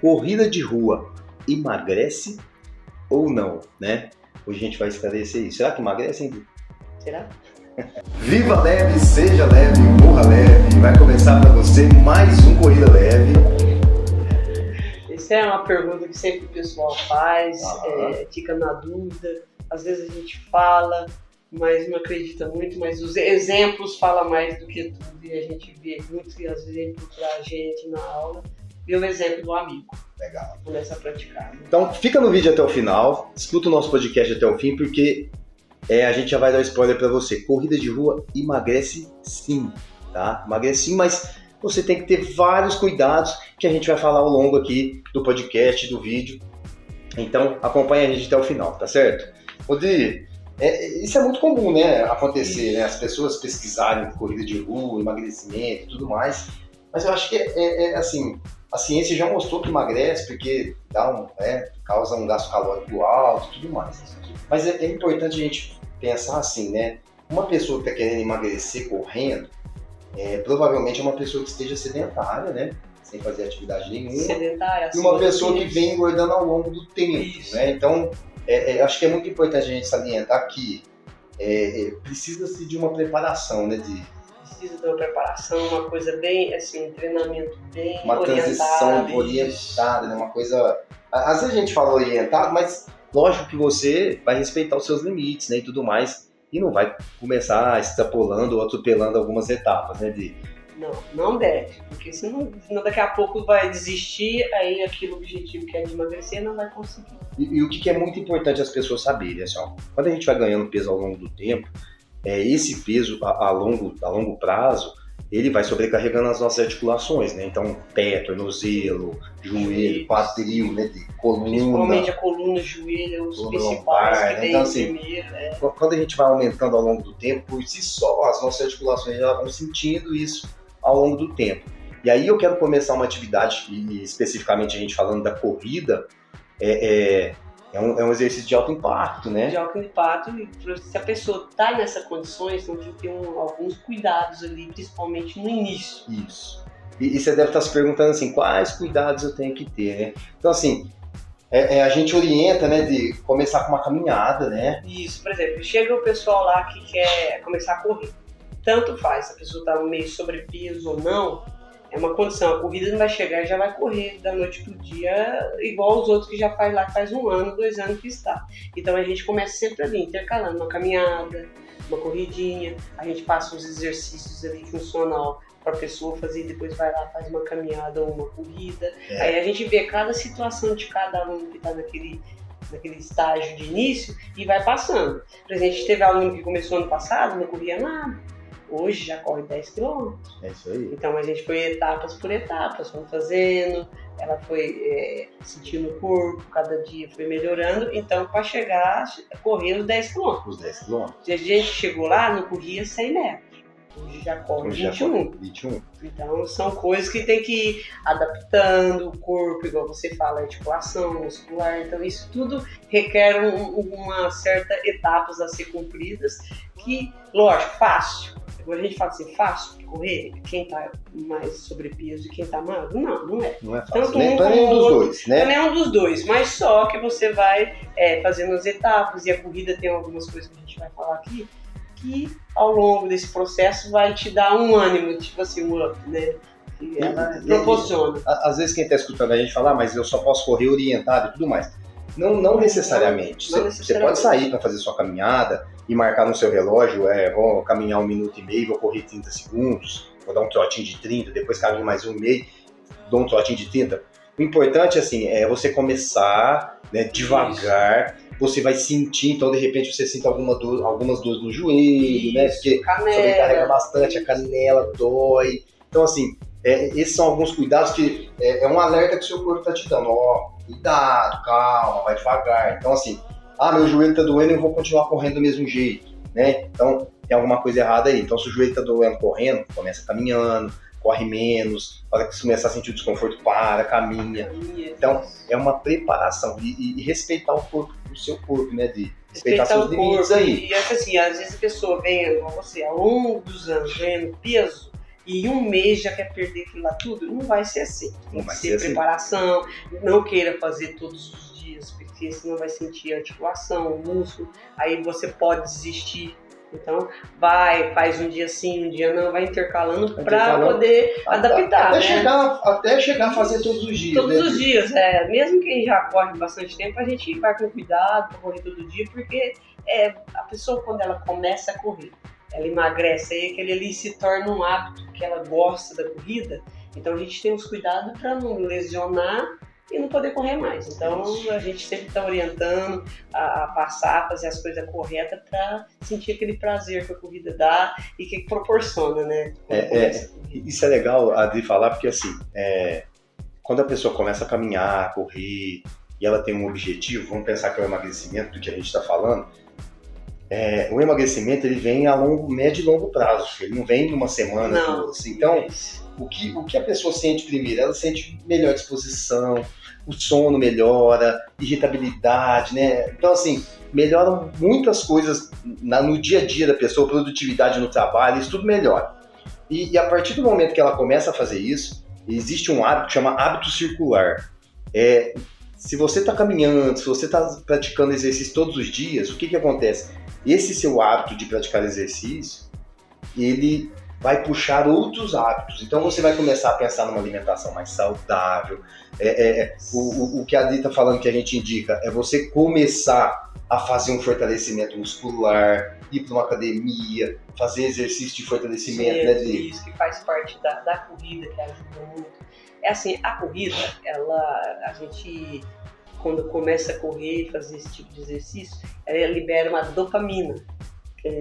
corrida de rua emagrece ou não, né? Hoje a gente vai esclarecer isso. Será que emagrece, hein? Será? Viva leve, seja leve, morra leve. Vai começar para você mais um Corrida Leve. Essa é uma pergunta que sempre o pessoal faz, é, fica na dúvida. Às vezes a gente fala, mas não acredita muito, mas os exemplos falam mais do que tudo. E a gente vê muitos exemplos pra gente na aula. E o exemplo do amigo. Legal. Começa a praticar. Então fica no vídeo até o final, escuta o nosso podcast até o fim, porque é, a gente já vai dar spoiler para você. Corrida de rua emagrece sim, tá? Emagrece sim, mas você tem que ter vários cuidados que a gente vai falar ao longo aqui do podcast, do vídeo. Então acompanha a gente até o final, tá certo? Rodrigo, é, isso é muito comum, né? Acontecer, né? As pessoas pesquisarem corrida de rua, emagrecimento e tudo mais. Mas eu acho que é, é- é, assim, a ciência já mostrou que emagrece porque dá um, né, causa um gasto calórico alto e tudo mais. Mas é, é importante a gente pensar assim, né? Uma pessoa que está querendo emagrecer correndo, é, provavelmente é uma pessoa que esteja sedentária, né? Sem fazer atividade nenhuma. Sedentária, E uma pessoa que vem engordando ao longo do tempo, Isso. né? Então, é, é, acho que é muito importante a gente salientar que é, precisa-se de uma preparação, né? De Precisa de uma preparação, uma coisa bem, assim, um treinamento bem uma transição orientada, né? Uma coisa... Às vezes a gente fala orientado, mas lógico que você vai respeitar os seus limites, né? E tudo mais. E não vai começar extrapolando ou atropelando algumas etapas, né? De, Não, não deve, porque senão, senão daqui a pouco vai desistir, aí aquilo objetivo que é de emagrecer não vai conseguir. E, e o que, que é muito importante as pessoas saberem, assim, ó, quando a gente vai ganhando peso ao longo do tempo, é, esse peso a, a longo, a longo prazo, ele vai sobrecarregando as nossas articulações, né? Então, pé, tornozelo, joelho, quadril, né? De coluna. Principalmente a coluna, joelho, os Coluna principais lombar, né? Então, assim, primeiro. É. Qu- Quando a gente vai aumentando ao longo do tempo, por si só, as nossas articulações já vão sentindo isso ao longo do tempo. E aí eu quero começar uma atividade, e especificamente a gente falando da corrida, é, é, é um, é um exercício de alto impacto, né? de alto impacto e se a pessoa está nessas condições, então tem que ter um- alguns cuidados ali, principalmente no início. Isso. E, e você deve estar se perguntando assim, quais cuidados eu tenho que ter, né? Então, assim, é- é, a gente orienta, né, de começar com uma caminhada, né? Isso, por exemplo, chega o pessoal lá que quer começar a correr. Tanto faz se a pessoa está meio sobrepeso ou não, é uma condição. A corrida não vai chegar e já vai correr da noite pro dia, igual os outros que já faz lá, faz um ano, dois anos que está. Então a gente começa sempre ali, intercalando uma caminhada, uma corridinha, a gente passa uns exercícios ali funcional para a pessoa fazer, depois vai lá, faz uma caminhada ou uma corrida. É. Aí a gente vê cada situação de cada aluno que está naquele, naquele estágio de início e vai passando. Por exemplo, a gente teve aluno que começou ano passado, não corria nada. Hoje já corre 10 quilômetros. É isso aí. Então a gente foi etapas por etapas, foi fazendo, ela foi é, sentindo o corpo, cada dia foi melhorando. Então, para chegar os 10 quilômetros. Os 10 quilômetros. A gente chegou lá, não corria 100 metros. Hoje já corre Hoje já 21. 21. Então são coisas que tem que ir adaptando o corpo, igual você fala, articulação muscular. Então isso tudo requer um- uma certa etapas a ser cumpridas, que, lógico, fácil. Quando a gente fala assim, fácil correr, quem tá mais sobrepeso e quem tá magro, não, não é. Não é fácil. Tanto Nem um para como nenhum dos dois, né? Não é um dos dois, mas só que você vai é, fazendo as etapas e a corrida tem algumas coisas que a gente vai falar aqui que ao longo desse processo vai te dar um ânimo, tipo assim, um up, né? Que ela proporciona. Às vezes quem está escutando a gente falar, ah, mas eu só posso correr orientado e tudo mais. Não, não necessariamente. Não Você- Você pode sair para fazer sua caminhada e marcar no seu relógio, é, vou caminhar um minuto e meio, vou correr 30 segundos, vou dar um trotinho de 30, depois caminho mais um e meio, dou um trotinho de 30. O importante, assim, é você começar né, devagar, você vai sentir, então de repente você sente alguma dor, algumas dores no joelho, né? Isso, Porque sobrecarrega canela. bastante, a canela dói. Então, assim, é, esses são alguns cuidados que é, é um alerta que o seu corpo está te dando. Ó, cuidado, calma, vai devagar. Então, assim, ah, meu joelho está doendo, eu vou continuar correndo do mesmo jeito, né? Então, tem alguma coisa errada aí. Então, se o joelho está doendo correndo, começa caminhando, corre menos. A hora que você começar a sentir o desconforto, para, caminha. Então, é uma preparação e, e- respeitar o corpo, o seu corpo, né? De respeitar, respeitar seus limites corpo. aí. E assim, às vezes a pessoa vem, igual você, ao longo dos anos, ganhando peso, e em um mês já quer perder aquilo lá tudo, não vai ser assim. Tem Não vai que ser ser assim. preparação, não queira fazer todos os dias, porque senão vai sentir a articulação, o músculo, aí você pode desistir. Então, vai, faz um dia sim, um dia não, vai intercalando para poder adaptar, até né? chegar Até chegar a fazer todos os dias. Todos né, os dias, é. Mesmo quem já corre bastante tempo, a gente vai com cuidado para correr todo dia, porque é, a pessoa, quando ela começa a correr, ela emagrece, aí aquele ali se torna um hábito que ela gosta da corrida. Então a gente tem os cuidados para não lesionar e não poder correr mais. Então a gente sempre está orientando a, a passar, a fazer as coisas corretas para sentir aquele prazer que a corrida dá e que proporciona, né? É, é. Isso é legal a Adri falar, porque assim, é, quando a pessoa começa a caminhar, a correr, e ela tem um objetivo, vamos pensar que é o emagrecimento do que a gente está falando, é, o emagrecimento ele vem a longo, médio e longo prazo, ele não vem numa semana, Não. duas. Então, Isso. o que, o que a pessoa sente primeiro? Ela sente melhor disposição, o sono melhora, irritabilidade, né? Então, assim, melhoram muitas coisas na- no dia a dia da pessoa, produtividade no trabalho, isso tudo melhora. E, e a partir do momento que ela começa a fazer isso, existe um hábito que chama hábito circular. É, se você está caminhando, se você está praticando exercício todos os dias, o que, que acontece? Esse seu hábito de praticar exercício, ele vai puxar outros hábitos. Então você vai começar a pensar numa alimentação mais saudável. É, é, é, o, o- que a Adri está falando que a gente indica é você começar a fazer um fortalecimento muscular, ir para uma academia, fazer exercício de fortalecimento, né, Adri? Isso, que faz parte da, da corrida, que ajuda muito. É assim, a corrida, ela, a gente, quando começa a correr e fazer esse tipo de exercício, ela libera uma dopamina,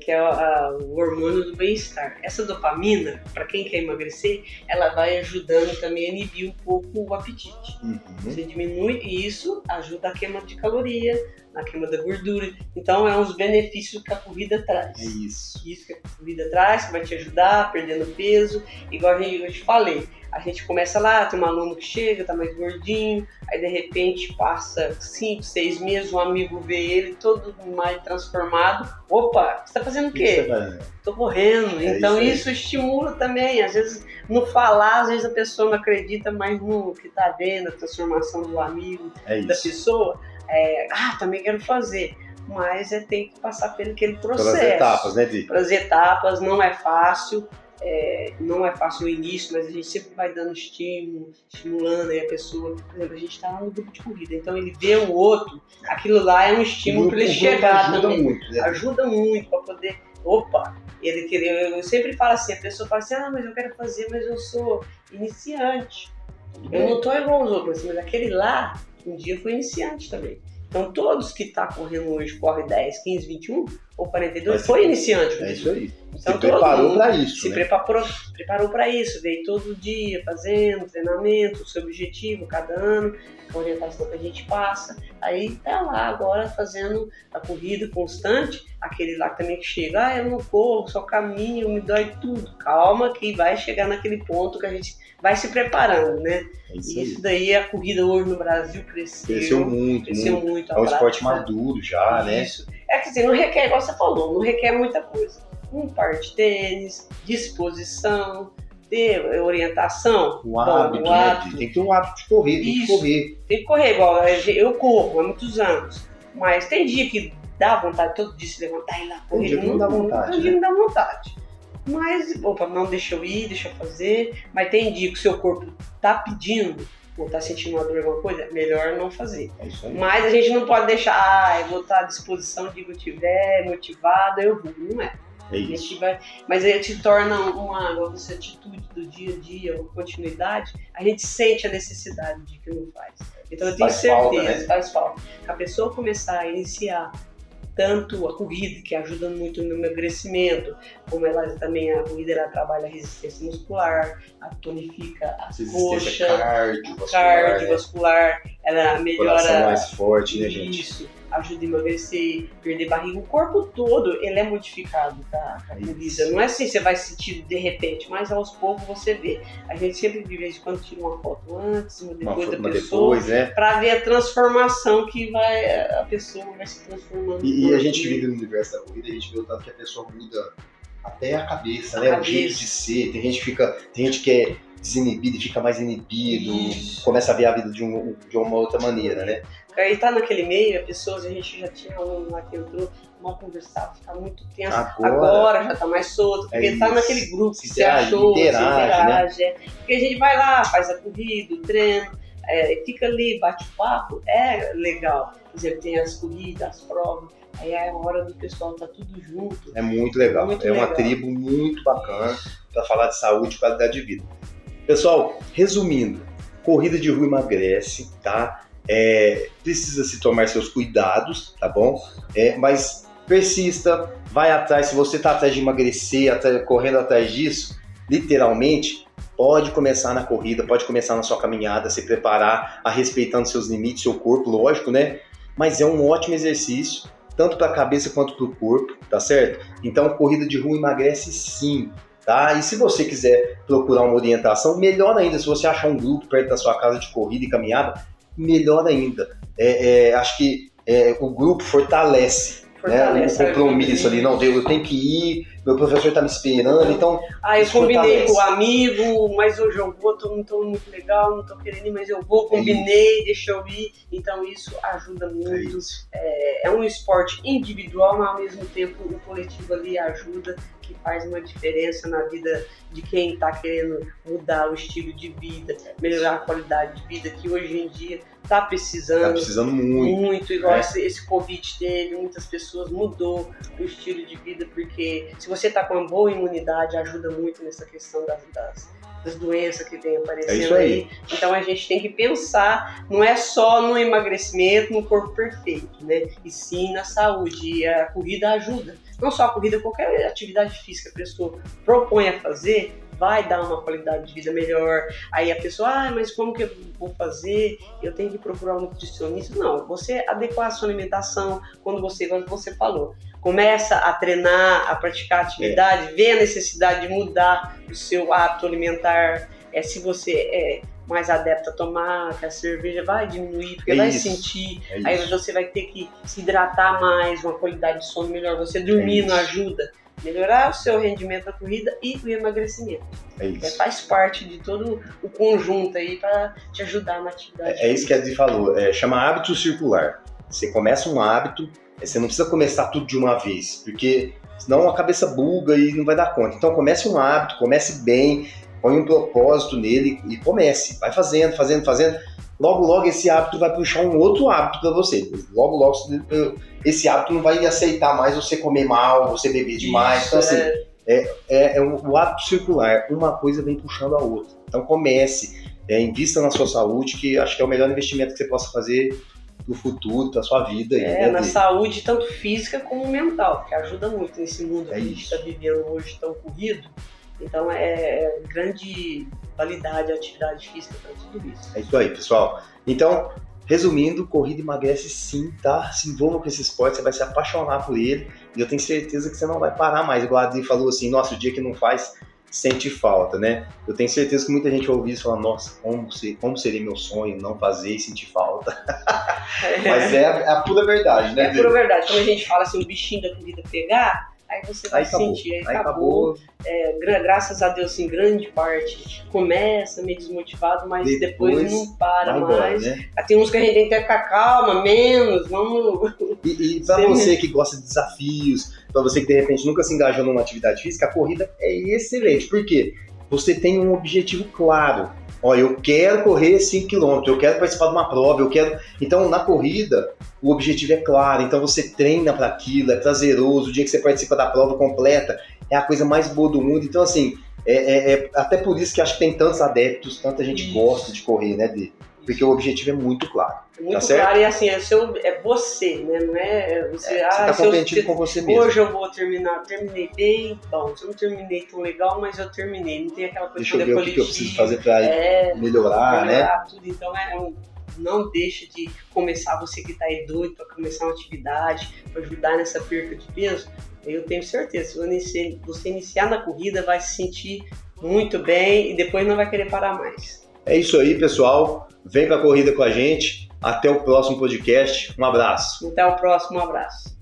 que, é a- o hormônio do bem-estar. Essa dopamina, para quem quer emagrecer, ela vai ajudando também a inibir um pouco o apetite. Uhum. Você diminui e isso ajuda a queima de caloria, na queima da gordura. Então, é uns benefícios que a corrida traz É isso. isso que a corrida traz, que vai te ajudar perdendo peso. Igual a gente, eu te falei, a gente começa lá, tem um aluno que chega, tá mais gordinho, aí de repente passa 5, 6 meses, um amigo vê ele todo mais transformado. Opa, você tá fazendo o quê? vai- Tô correndo. É então isso isso, estimula também. Às vezes, no falar, às vezes a pessoa não acredita mais no que tá vendo, a transformação do amigo, É da isso. pessoa. É, ah, também quero fazer. Mas é tem que passar pelo aquele processo Pelas etapas, né, Dri? pelas etapas, não é fácil, é, não é fácil no início, mas a gente sempre vai dando estímulo, estimulando aí a pessoa. Por exemplo, a gente está lá no grupo de corrida, então ele vê o outro, aquilo lá é um estímulo para ele O chegar ajuda também. muito, né? Ajuda muito para poder. Opa! Ele querer, eu sempre falo assim, a pessoa fala assim, ah, mas eu quero fazer, mas eu sou iniciante. Eu não tô igual aos outros, mas aquele lá, um dia foi iniciante também. Então todos que tá correndo hoje, corre 10, 15, 21 ou 42, Vai foi ser- iniciante. É isso aí. Então, Se preparou para isso, se né? preparou, preparou para isso, veio todo dia fazendo treinamento, seu objetivo cada ano, a orientação que a gente passa. Aí tá lá agora fazendo a corrida constante, aquele lá também que chega, ah, eu não corro, só caminho, me dói tudo. Calma que vai chegar naquele ponto que a gente vai se preparando, né? É isso E isso daí, a corrida hoje no Brasil cresceu. Cresceu muito, cresceu muito. muito. É um a esporte prática. maduro já, né? É que assim, não requer, igual você falou, não requer muita coisa. Um par de tênis, disposição, ter orientação. O Bom, hábito, o né? hábito. Tem que ter um hábito de correr, tem que Isso. correr. Tem que correr, igual eu corro há muitos anos. Mas tem dia que dá vontade todo dia se levantar e ir lá correr. dia que não dá vontade, Tem dia né? que não dá vontade. Mas, opa, não deixa eu ir, deixa eu fazer. Mas tem dia que o seu corpo tá pedindo, ou tá sentindo uma dor, alguma coisa, melhor não fazer. É. Mas a gente não pode deixar, ah, eu vou estar à disposição de que eu estiver motivado, eu vou. Não é. É isso. vai, mas ele te torna uma, uma atitude do dia a dia, uma continuidade. A gente sente a necessidade de que não faz. Então eu tenho Faz falta, certeza, né? faz falta. A pessoa começar a iniciar tanto a corrida, que ajuda muito no emagrecimento, como ela também, a corrida ela trabalha a resistência muscular, a tonifica as Resistência coxas, cardiovascular, né? cardiovascular, ela melhora Coração mais forte, né, gente? isso, ajuda a emagrecer, perder barriga. O corpo todo, ele é modificado tá, com a Isso. corrida. Não é assim, você vai sentir de repente, mas aos poucos você vê. A gente sempre, de vez em quando, tira uma foto antes, uma Uma, depois da uma pessoa, depois, né? pra ver a transformação que vai, a pessoa vai se transformando. E, e a gente vive no universo da corrida, a gente vê o tanto que a pessoa muda até a cabeça, né? A o jeito cabeça. de ser. Tem gente que fica, tem gente que é desinibido e fica mais inibido, Isso. começa a ver a vida de, um- de uma outra maneira, né? Aí tá naquele meio, a pessoas, a gente já tinha um lá que entrou, mal conversava, fica muito tenso. Agora- Agora, já tá mais solto, porque É tá naquele grupo que Se você interage, achou, se interage, né? interage. é. Porque a gente vai lá, faz a corrida, o treino, é, fica ali, bate papo, é legal. Por exemplo, tem as corridas, as provas, aí é a hora do pessoal tá tudo junto. É muito legal. Muito é uma legal. tribo muito bacana para falar de saúde e qualidade de vida. Pessoal, resumindo, corrida de rua emagrece, tá? É, precisa se tomar seus cuidados, tá bom? É, mas persista, vai atrás. Se você está atrás de emagrecer, atrás- correndo atrás disso, literalmente, pode começar na corrida, pode começar na sua caminhada, se preparar, a respeitando seus limites, seu corpo, lógico, né? Mas é um ótimo exercício, tanto para a cabeça quanto para o corpo, tá certo? Então, corrida de rua emagrece sim, tá? E se você quiser procurar uma orientação, melhor ainda, se você achar um grupo perto da sua casa de corrida e caminhada, melhor ainda. É, é, acho que é, o grupo fortalece, né, Fortalece o a compromisso ali. Não, eu tenho que ir, meu professor está me esperando, então Ah, eu combinei com o amigo, mas hoje eu vou, tô, não tô muito legal, não tô querendo ir, mas eu vou, combinei, deixa eu ir. Então isso ajuda é muito. isso. É um esporte individual, mas ao mesmo tempo o coletivo ali ajuda, que faz uma diferença na vida de quem está querendo mudar o estilo de vida, melhorar a qualidade de vida, que hoje em dia está Tá precisando. precisando muito. Muito, igual É. esse, esse Covid teve, muitas pessoas mudou o estilo de vida, porque se você tá com uma boa imunidade, ajuda muito nessa questão das, das, das doenças que vem É aparecendo isso aí. Então a gente tem que pensar, não é só no emagrecimento, no corpo perfeito, né? E sim na saúde. E a corrida ajuda. Não só a corrida, qualquer atividade física que a pessoa propõe a fazer, vai dar uma qualidade de vida melhor. Aí a pessoa, ah, mas como que eu vou fazer? Eu tenho que procurar um nutricionista. Não, você adequar a sua alimentação quando você, quando você falou. Começa a treinar, a praticar atividade, vê a necessidade de mudar o seu hábito alimentar. É, se você é mais adepto a tomar, que a cerveja vai diminuir, porque É vai isso. sentir. É Aí você vai ter que se hidratar mais, uma qualidade de sono melhor. Você dormir É não ajuda. Melhorar o seu rendimento na corrida e o emagrecimento. É É, isso. faz parte de todo o conjunto aí para te ajudar na atividade. É, é isso que a Adri falou, é, chama hábito circular. Você começa um hábito, é, você não precisa começar tudo de uma vez, porque senão a cabeça buga e não vai dar conta. Então comece um hábito, comece bem, põe um propósito nele e comece. Vai fazendo, fazendo, fazendo. Logo, logo esse hábito vai puxar um outro hábito para você. Logo, logo esse hábito não vai aceitar mais você comer mal, você beber demais. então, assim, é, é, é o, o hábito circular. Uma coisa vem puxando a outra. Então comece, é, invista na sua saúde, que acho que é o melhor investimento que você possa fazer no futuro, para sua vida. é, né, na saúde, tanto física como mental, que ajuda muito nesse mundo É que a gente isso. está vivendo hoje tão corrido. Então é grande validade a atividade física para tudo isso. É isso aí, pessoal. Então, resumindo, corrida emagrece sim, tá? Se envolva com esse esporte, você vai se apaixonar por ele. E eu tenho certeza que você não vai parar mais. Igual a Adri falou assim, nossa, o dia que não faz, sente falta, né? Eu tenho certeza que muita gente vai ouvir isso e falar, nossa, como, se- como seria meu sonho não fazer e sentir falta. Mas é a, é a pura verdade, né? É Adri? pura verdade. Quando a gente fala assim, o bichinho da corrida pegar, aí você vai Aí sentir, aí, Aí acabou. acabou. É, gra- graças a Deus, em grande parte, começa meio desmotivado, mas depois, Depois não para embora, mais. né? Tem uns que a gente tem que ficar calma, menos, vamos. E, e para você que gosta de desafios, para você que de repente nunca se engajou numa atividade física, a corrida é excelente. Por quê? Você tem um objetivo claro. Ó, eu quero correr 5 km, eu quero participar de uma prova, eu quero. Então, na corrida, o objetivo é claro. Então, você treina para aquilo, é prazeroso. O dia que você participa da prova completa, é a coisa mais boa do mundo. Então, assim, é, é- é até por isso que acho que tem tantos adeptos, tanta gente Isso. gosta de correr, né, Dê? Porque o objetivo é muito claro. É muito Tá certo? claro, e assim, é, seu, é você, né? Não é você, É, ah, você tá se eu- comprometido se- com você mesmo. Hoje eu vou terminar, terminei bem, bom, se eu não terminei tão legal, mas eu terminei. Não tem aquela coisa Deixa eu ver o que, que eu preciso fazer para É, melhorar, né? melhorar tudo. Então é um, não deixa de começar, você que está aí doido para começar uma atividade, para ajudar nessa perca de peso, eu tenho certeza, se você você iniciar na corrida, vai se sentir muito bem e depois não vai querer parar mais. É isso aí, pessoal. Vem pra corrida com a gente. Até o próximo podcast. Um abraço. Até o próximo, um abraço.